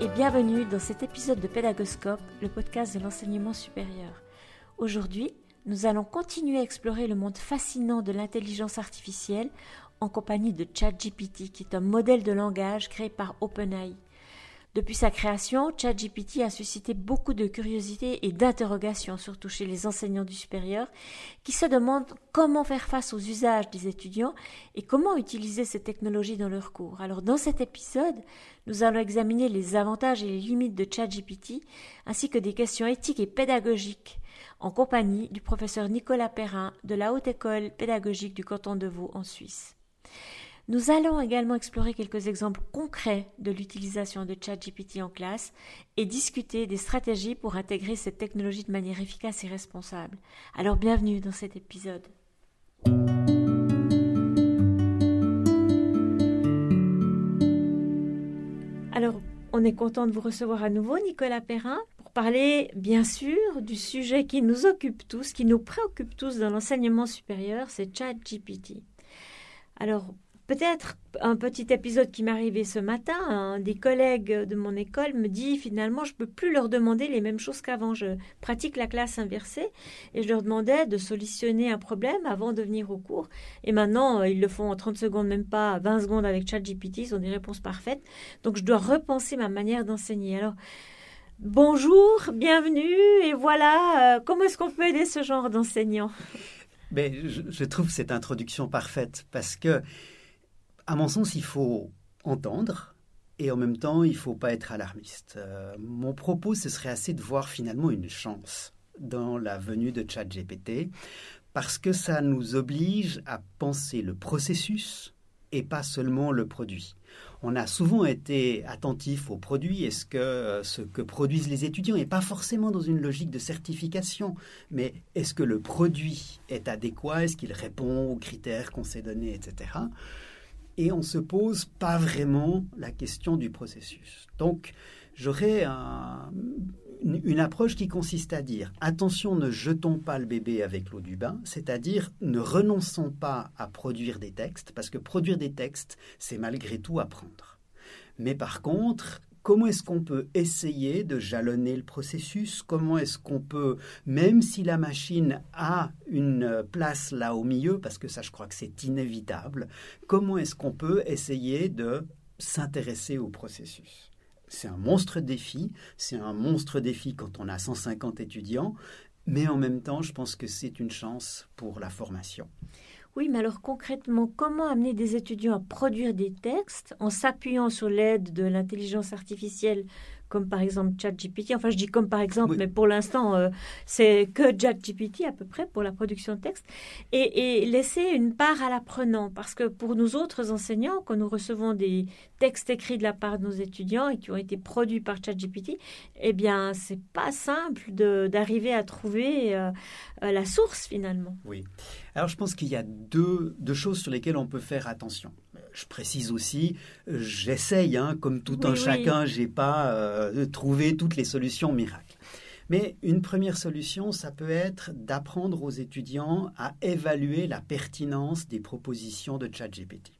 et bienvenue dans cet épisode de Pédagoscope, le podcast de l'enseignement supérieur. Aujourd'hui, nous allons continuer à explorer le monde fascinant de l'intelligence artificielle en compagnie de ChatGPT, qui est un modèle de langage créé par OpenAI. Depuis sa création, ChatGPT a suscité beaucoup de curiosité et d'interrogation, surtout chez les enseignants du supérieur, qui se demandent comment faire face aux usages des étudiants et comment utiliser ces technologies dans leurs cours. Alors dans cet épisode, nous allons examiner les avantages et les limites de ChatGPT, ainsi que des questions éthiques et pédagogiques, en compagnie du professeur Nicolas Perrin de la Haute École pédagogique du canton de Vaud en Suisse. Nous allons également explorer quelques exemples concrets de l'utilisation de ChatGPT en classe et discuter des stratégies pour intégrer cette technologie de manière efficace et responsable. Alors bienvenue dans cet épisode. Alors, on est content de vous recevoir à nouveau, Nicolas Perrin, pour parler, bien sûr, du sujet qui nous occupe tous, qui nous préoccupe tous dans l'enseignement supérieur, c'est ChatGPT. Alors, Peut-être un petit épisode qui m'est arrivé ce matin, un des collègues de mon école me dit finalement je ne peux plus leur demander les mêmes choses qu'avant. Je pratique la classe inversée et je leur demandais de solutionner un problème avant de venir au cours. Et maintenant, euh, ils le font en 30 secondes, même pas 20 secondes avec ChatGPT, ils ont des réponses parfaites. Donc je dois repenser ma manière d'enseigner. Alors, bonjour, bienvenue et voilà, euh, comment est-ce qu'on peut aider ce genre d'enseignants Mais je, je trouve cette introduction parfaite parce que à mon sens, il faut entendre et en même temps, il ne faut pas être alarmiste. Euh, mon propos, ce serait assez de voir finalement une chance dans la venue de ChatGPT parce que ça nous oblige à penser le processus et pas seulement le produit. On a souvent été attentif au produit et ce que, euh, ce que produisent les étudiants et pas forcément dans une logique de certification, mais est-ce que le produit est adéquat, est-ce qu'il répond aux critères qu'on s'est donnés, etc et on se pose pas vraiment la question du processus. Donc, j'aurais une, approche qui consiste à dire attention, ne jetons pas le bébé avec l'eau du bain, c'est-à-dire ne renonçons pas à produire des textes, parce que produire des textes, c'est malgré tout apprendre. Mais par contre, comment est-ce qu'on peut essayer de jalonner le processus? Comment est-ce qu'on peut, même si la machine a une place là au milieu, parce que ça je crois que c'est inévitable, comment est-ce qu'on peut essayer de s'intéresser au processus? C'est un monstre défi, c'est un monstre défi quand on a 150 étudiants, mais en même temps je pense que c'est une chance pour la formation. Oui, mais alors concrètement, comment amener des étudiants à produire des textes en s'appuyant sur l'aide de l'intelligence artificielle comme par exemple ChatGPT? Enfin, je dis comme par exemple, mais pour l'instant, euh, c'est que ChatGPT à peu près pour la production de texte. Et, laisser une part à l'apprenant, parce que pour nous autres enseignants, quand nous recevons des textes écrits de la part de nos étudiants et qui ont été produits par ChatGPT, eh bien, c'est pas simple d'arriver à trouver euh, euh, la source finalement. Oui. Alors, je pense qu'il y a deux, deux choses sur lesquelles on peut faire attention je précise aussi, j'essaye, hein, comme tout un chacun, je n'ai pas euh, trouvé toutes les solutions miracles. Mais une première solution, ça peut être d'apprendre aux étudiants à évaluer la pertinence des propositions de ChatGPT.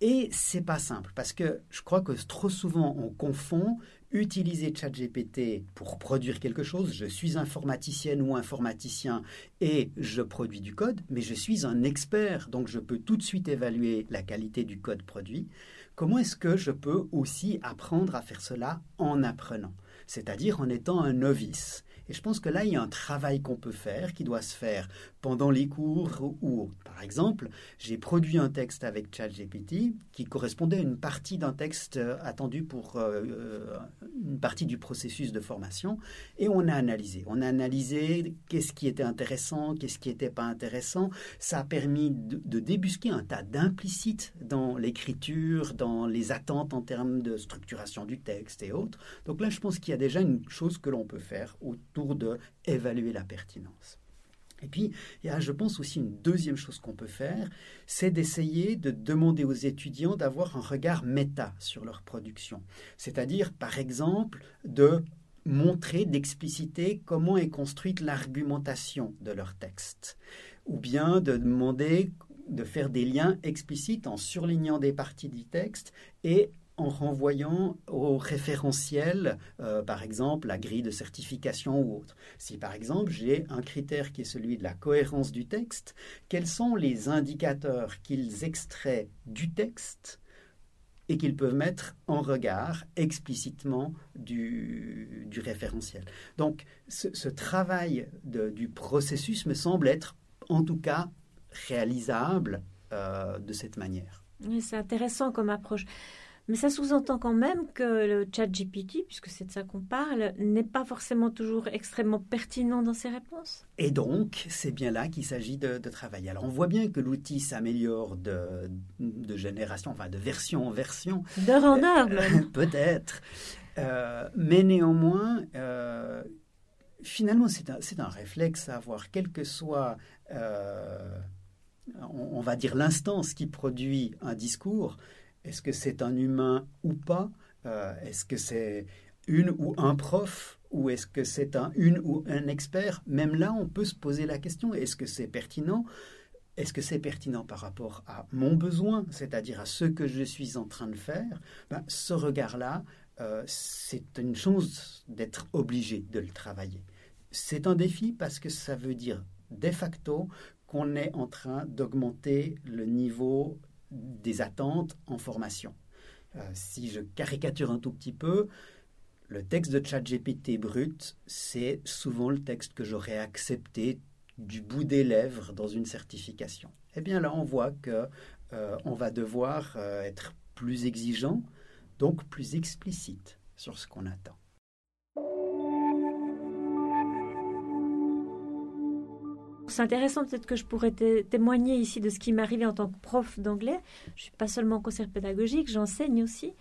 Et c'est pas simple parce que je crois que trop souvent on confond utiliser ChatGPT pour produire quelque chose. Je suis informaticienne ou informaticien et je produis du code, mais je suis un expert, donc je peux tout de suite évaluer la qualité du code produit. Comment est-ce que je peux aussi apprendre à faire cela en apprenant, c'est-à-dire en étant un novice et je pense que là, il y a un travail qu'on peut faire, qui doit se faire pendant les cours ou Par exemple, j'ai produit un texte avec ChatGPT qui correspondait à une partie d'un texte euh, attendu pour euh, euh, une partie du processus de formation et on a analysé. On a analysé qu'est-ce qui était intéressant, qu'est-ce qui n'était pas intéressant. Ça a permis de, de débusquer un tas d'implicites dans l'écriture, dans les attentes en termes de structuration du texte et autres. Donc là, je pense qu'il y a déjà une chose que l'on peut faire autour de évaluer la pertinence. Et puis, il y a, je pense aussi une deuxième chose qu'on peut faire, c'est d'essayer de demander aux étudiants d'avoir un regard méta sur leur production. C'est-à-dire, par exemple, de montrer, d'expliciter comment est construite l'argumentation de leur texte. Ou bien de demander de faire des liens explicites en surlignant des parties du texte et en renvoyant au référentiel, euh, par exemple la grille de certification ou autre. Si par exemple j'ai un critère qui est celui de la cohérence du texte, quels sont les indicateurs qu'ils extraient du texte et qu'ils peuvent mettre en regard explicitement du, référentiel? Donc ce, travail du processus me semble être en tout cas réalisable euh, de cette manière. c'est intéressant comme approche. Mais ça sous-entend quand même que le chat GPT, puisque c'est de ça qu'on parle, n'est pas forcément toujours extrêmement pertinent dans ses réponses. Et donc, c'est bien là qu'il s'agit de, travailler. Alors, on voit bien que l'outil s'améliore de, génération, enfin de version en version. D'heure en heure, Peut-être. Euh, mais néanmoins, euh, finalement, c'est un, réflexe à avoir, quel que soit, euh, on, va dire, l'instance qui produit un discours. Est-ce que c'est un humain ou pas? Euh, Est-ce que c'est une ou un prof? Ou est-ce que c'est un une ou un expert? Même là, on peut se poser la question est-ce que c'est pertinent? Est-ce que c'est pertinent par rapport à mon besoin, c'est-à-dire à ce que je suis en train de faire? Ben, Ce regard-là, euh, c'est une chose d'être obligé de le travailler. C'est un défi parce que ça veut dire de facto qu'on est en train d'augmenter le niveau des attentes en formation. Euh, si je caricature un tout petit peu, le texte de ChatGPT brut, c'est souvent le texte que j'aurais accepté du bout des lèvres dans une certification. Eh bien là, on voit que euh, on va devoir euh, être plus exigeant, donc plus explicite sur ce qu'on attend. C'est intéressant peut-être que je pourrais témoigner ici de ce qui m'est arrivé en tant que prof d'anglais. Je suis pas seulement conseiller pédagogique, j'enseigne aussi.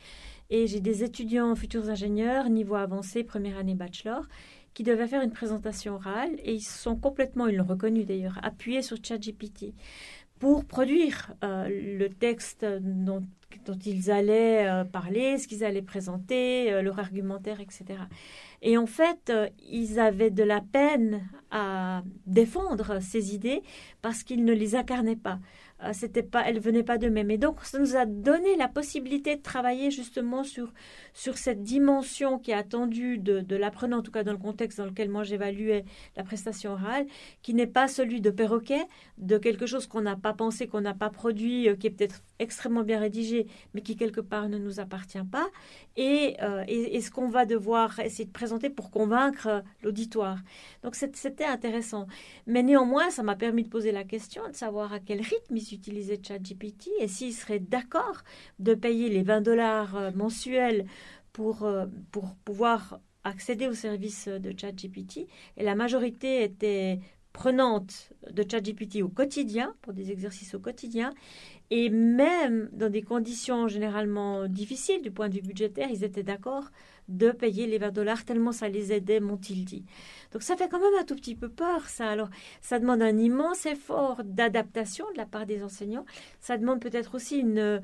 Et j'ai des étudiants futurs ingénieurs, niveau avancé, première année bachelor, qui devaient faire une présentation orale et ils sont complètement, ils l'ont reconnu d'ailleurs, appuyés sur ChatGPT pour produire euh, le texte dont, ils allaient euh, parler, ce qu'ils allaient présenter, euh, leur argumentaire, etc. Et en fait, ils avaient de la peine à défendre ces idées parce qu'ils ne les incarnaient pas. Euh, c'était pas, elle venait pas de même. Et donc, ça nous a donné la possibilité de travailler justement sur, sur cette dimension qui est attendue de, de l'apprenant, en tout cas dans le contexte dans lequel moi j'évaluais la prestation orale, qui n'est pas celui de perroquet, de quelque chose qu'on n'a pas pensé, qu'on n'a pas produit, euh, qui est peut-être extrêmement bien rédigé, mais qui quelque part ne nous appartient pas, et, euh, et, et ce qu'on va devoir essayer de présenter pour convaincre l'auditoire. Donc c'était intéressant. Mais néanmoins, ça m'a permis de poser la question, de savoir à quel rythme ils utilisaient ChatGPT et s'ils seraient d'accord de payer les 20 dollars euh, mensuels pour, euh, pour pouvoir accéder au service de ChatGPT. Et la majorité était prenante de ChatGPT au quotidien, pour des exercices au quotidien. Et même dans des conditions généralement difficiles du point de vue budgétaire, ils étaient d'accord de payer les 20 dollars tellement ça les aidait, m'ont-ils dit. Donc ça fait quand même un tout petit peu peur, ça. Alors ça demande un immense effort d'adaptation de la part des enseignants. Ça demande peut-être aussi une,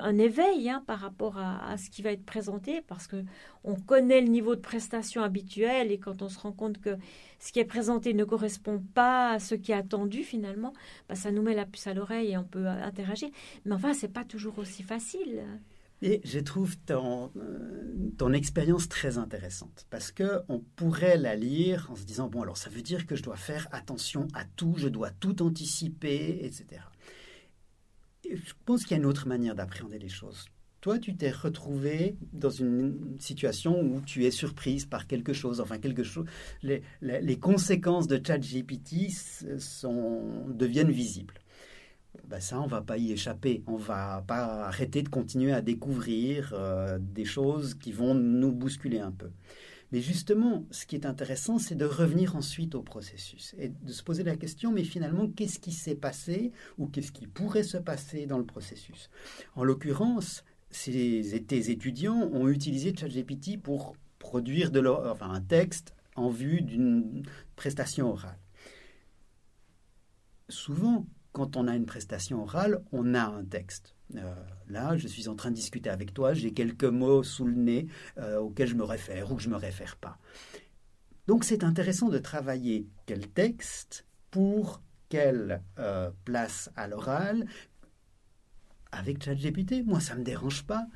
un éveil hein, par rapport à, ce qui va être présenté, parce que on connaît le niveau de prestation habituel et quand on se rend compte que ce qui est présenté ne correspond pas à ce qui est attendu finalement, bah, ça nous met la puce à l'oreille et on peut interagir. Mais enfin, c'est pas toujours aussi facile. Et je trouve ton, euh, ton expérience très intéressante parce que on pourrait la lire en se disant bon alors ça veut dire que je dois faire attention à tout, je dois tout anticiper, etc. je pense qu'il y a une autre manière d'appréhender les choses. Toi, tu t'es retrouvé dans une situation où tu es surprise par quelque chose, enfin quelque chose. Les, conséquences de ChatGPT sont deviennent visibles. Ben ça, on va pas y échapper. On va pas arrêter de continuer à découvrir euh, des choses qui vont nous bousculer un peu. Mais justement, ce qui est intéressant, c'est de revenir ensuite au processus et de se poser la question, mais finalement, qu'est-ce qui s'est passé ou qu'est-ce qui pourrait se passer dans le processus? En l'occurrence, ces, étudiants ont utilisé ChatGPT pour produire un texte en vue d'une prestation orale. Souvent, quand on a une prestation orale, on a un texte. Euh, là, je suis en train de discuter avec toi, j'ai quelques mots sous le nez euh, auxquels je me réfère ou que je ne me réfère pas. Donc c'est intéressant de travailler quel texte pour quelle euh, place à l'oral, avec ChatGPT. Moi, ça ne me dérange pas.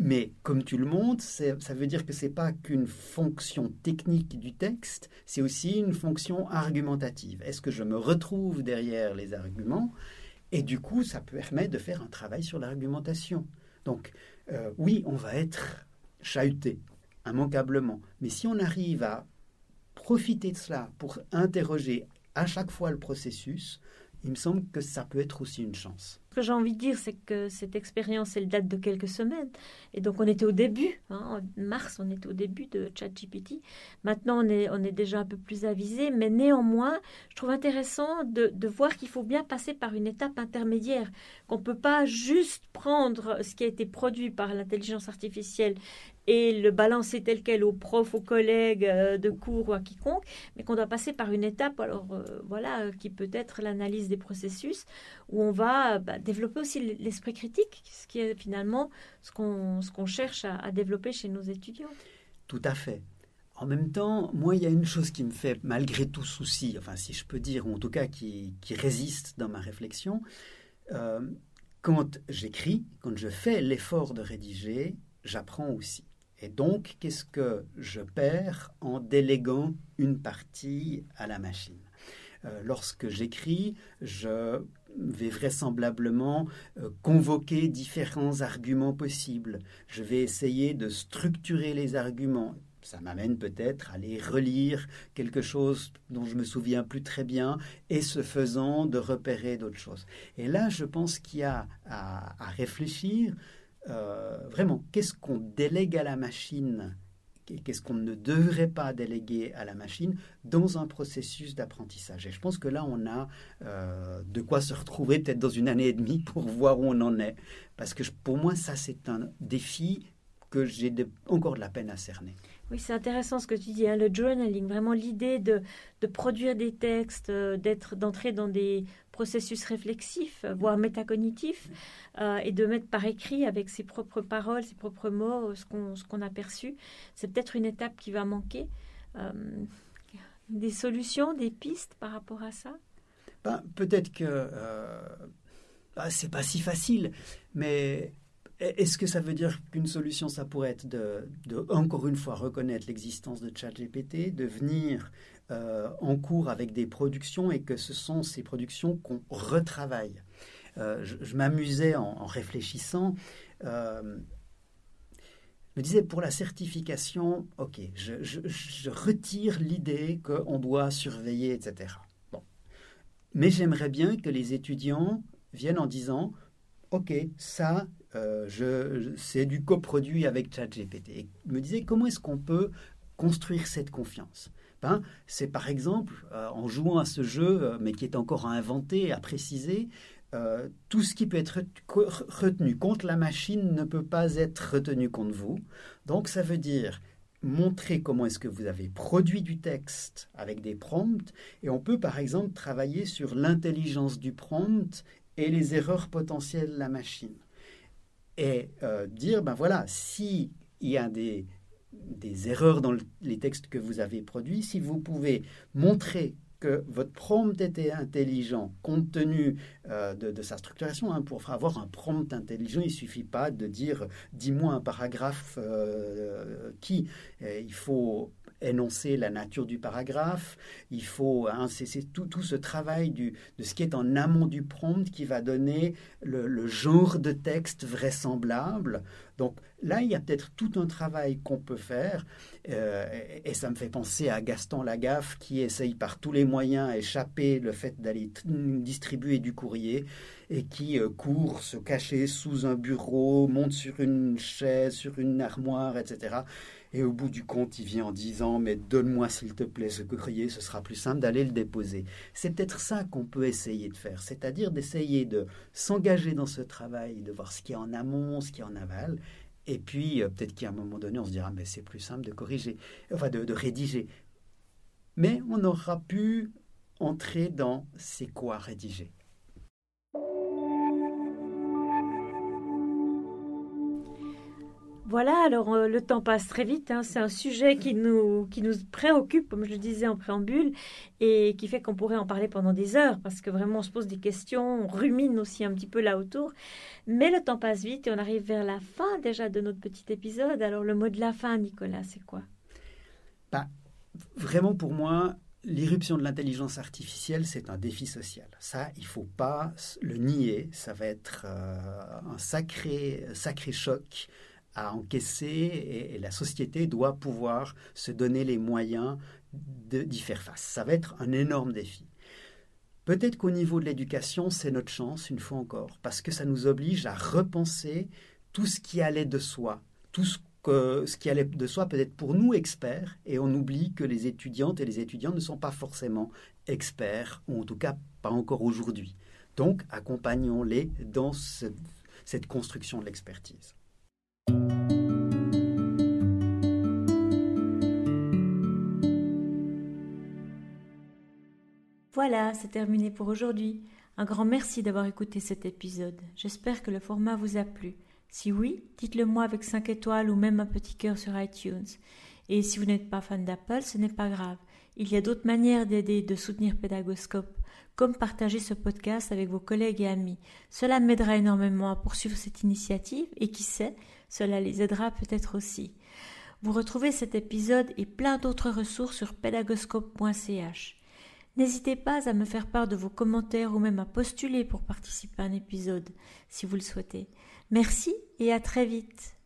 Mais comme tu le montres, ça veut dire que ce n'est pas qu'une fonction technique du texte, c'est aussi une fonction argumentative. Est-ce que je me retrouve derrière les arguments Et du coup, ça permet de faire un travail sur l'argumentation. Donc, euh, oui, on va être chahuté, immanquablement. Mais si on arrive à profiter de cela pour interroger à chaque fois le processus, il me semble que ça peut être aussi une chance. Que j'ai envie de dire, c'est que cette expérience, elle date de quelques semaines. Et donc, on était au début. Hein, en mars, on était au début de ChatGPT. Maintenant, on est, on est déjà un peu plus avisé. Mais néanmoins, je trouve intéressant de, de voir qu'il faut bien passer par une étape intermédiaire. Qu'on ne peut pas juste prendre ce qui a été produit par l'intelligence artificielle et le balancer tel quel aux profs, aux collègues euh, de cours ou à quiconque, mais qu'on doit passer par une étape, alors euh, voilà, euh, qui peut être l'analyse des processus, où on va bah, développer aussi l'esprit critique, ce qui est finalement ce qu'on cherche à, développer chez nos étudiants. Tout à fait. En même temps, moi, il y a une chose qui me fait malgré tout souci, enfin si je peux dire, ou en tout cas qui, qui résiste dans ma réflexion. quand j'écris, quand je fais l'effort de rédiger, j'apprends aussi. Et donc, qu'est-ce que je perds en déléguant une partie à la machine? Euh, Lorsque j'écris, je vais vraisemblablement euh, convoquer différents arguments possibles. Je vais essayer de structurer les arguments. Ça m'amène peut-être à les relire quelque chose dont je me souviens plus très bien et ce faisant de repérer d'autres choses. Et là, je pense qu'il y a à réfléchir euh, vraiment, qu'est-ce qu'on délègue à la machine Qu'est-ce qu'on ne devrait pas déléguer à la machine dans un processus d'apprentissage Et je pense que là, on a euh, de quoi se retrouver peut-être dans une année et demie pour voir où on en est. Parce que pour moi, ça, c'est un défi que j'ai encore de la peine à cerner. Oui, c'est intéressant ce que tu dis, hein, le journaling, vraiment l'idée de, de, produire des textes, euh, d'être, d'entrer dans des processus réflexifs, voire métacognitifs, euh, et de mettre par écrit avec ses propres paroles, ses propres mots, ce qu'on, ce qu'on a perçu. C'est peut-être une étape qui va manquer. Euh, des solutions, des pistes par rapport à ça? Ben, Peut-être que euh, ben, c'est pas si facile, mais est-ce que ça veut dire qu'une solution, ça pourrait être de, encore une fois, reconnaître l'existence de ChatGPT, de venir euh, en cours avec des productions et que ce sont ces productions qu'on retravaille? Euh, Je, m'amusais en, réfléchissant. Euh, je me disais, pour la certification, ok, je, retire l'idée qu'on doit surveiller, etc. Bon. Mais j'aimerais bien que les étudiants viennent en disant, ok, ça, euh, je, c'est du coproduit avec ChatGPT. Et me disais comment est-ce qu'on peut construire cette confiance? Ben, C'est par exemple euh, en jouant à ce jeu, euh, mais qui est encore à inventer, à préciser, tout ce qui peut être retenu contre la machine ne peut pas être retenu contre vous. Donc ça veut dire montrer comment est-ce que vous avez produit du texte avec des prompts et on peut par exemple travailler sur l'intelligence du prompt et les erreurs potentielles de la machine et euh, dire, ben voilà, s'il y a des, des erreurs dans les textes que vous avez produits, si vous pouvez montrer que votre prompt était intelligent compte tenu euh, de, sa structuration. Hein, pour avoir un prompt intelligent, il ne suffit pas de dire dis-moi un paragraphe euh, qui. il faut énoncer la nature du paragraphe, il faut, hein, c'est tout, tout, ce travail du, de ce qui est en amont du prompt qui va donner le, genre de texte vraisemblable. Donc là, il y a peut-être tout un travail qu'on peut faire, euh, et ça me fait penser à Gaston Lagaffe qui essaye par tous les moyens échapper le fait d'aller distribuer du courrier et qui euh, court se cacher sous un bureau, monte sur une chaise, sur une armoire, etc. Et au bout du compte, il vient en disant Mais donne-moi s'il te plaît ce courrier, ce sera plus simple d'aller le déposer. C'est peut-être ça qu'on peut essayer de faire, c'est-à-dire d'essayer de s'engager dans ce travail, de voir ce qui est en amont, ce qui est en aval. Et puis, euh, peut-être qu'à un moment donné, on se dira Mais c'est plus simple de corriger, enfin de, de rédiger. Mais on aura pu entrer dans c'est quoi rédiger. Voilà, alors euh, le temps passe très vite. Hein. C'est un sujet qui nous, qui nous préoccupe, comme je le disais en préambule, et qui fait qu'on pourrait en parler pendant des heures, parce que vraiment on se pose des questions, on rumine aussi un petit peu là autour. Mais le temps passe vite et on arrive vers la fin déjà de notre petit épisode. Alors le mot de la fin, Nicolas, c'est quoi? Bah, Vraiment pour moi, L'irruption de l'intelligence artificielle, c'est un défi social. Ça, il faut pas le nier. Ça va être euh, un sacré, sacré choc à encaisser et, la société doit pouvoir se donner les moyens d'y faire face. Ça va être un énorme défi. Peut-être qu'au niveau de l'éducation, c'est notre chance, une fois encore, parce que ça nous oblige à repenser tout ce qui allait de soi, tout ce ce qui allait de soi peut être pour nous experts, et on oublie que les étudiantes et les étudiants ne sont pas forcément experts, ou en tout cas pas encore aujourd'hui. Donc, accompagnons-les dans cette construction de l'expertise. Voilà, c'est terminé pour aujourd'hui. Un grand merci d'avoir écouté cet épisode. J'espère que le format vous a plu. Si oui, dites-le moi avec 5 étoiles ou même un petit cœur sur iTunes. Et si vous n'êtes pas fan d'Apple, ce n'est pas grave. Il y a d'autres manières d'aider et de soutenir Pédagoscope, comme partager ce podcast avec vos collègues et amis. Cela m'aidera énormément à poursuivre cette initiative et qui sait, cela les aidera peut-être aussi. Vous retrouvez cet épisode et plein d'autres ressources sur pédagoscope.ch. N'hésitez pas à me faire part de vos commentaires ou même à postuler pour participer à un épisode si vous le souhaitez. Merci et à très vite.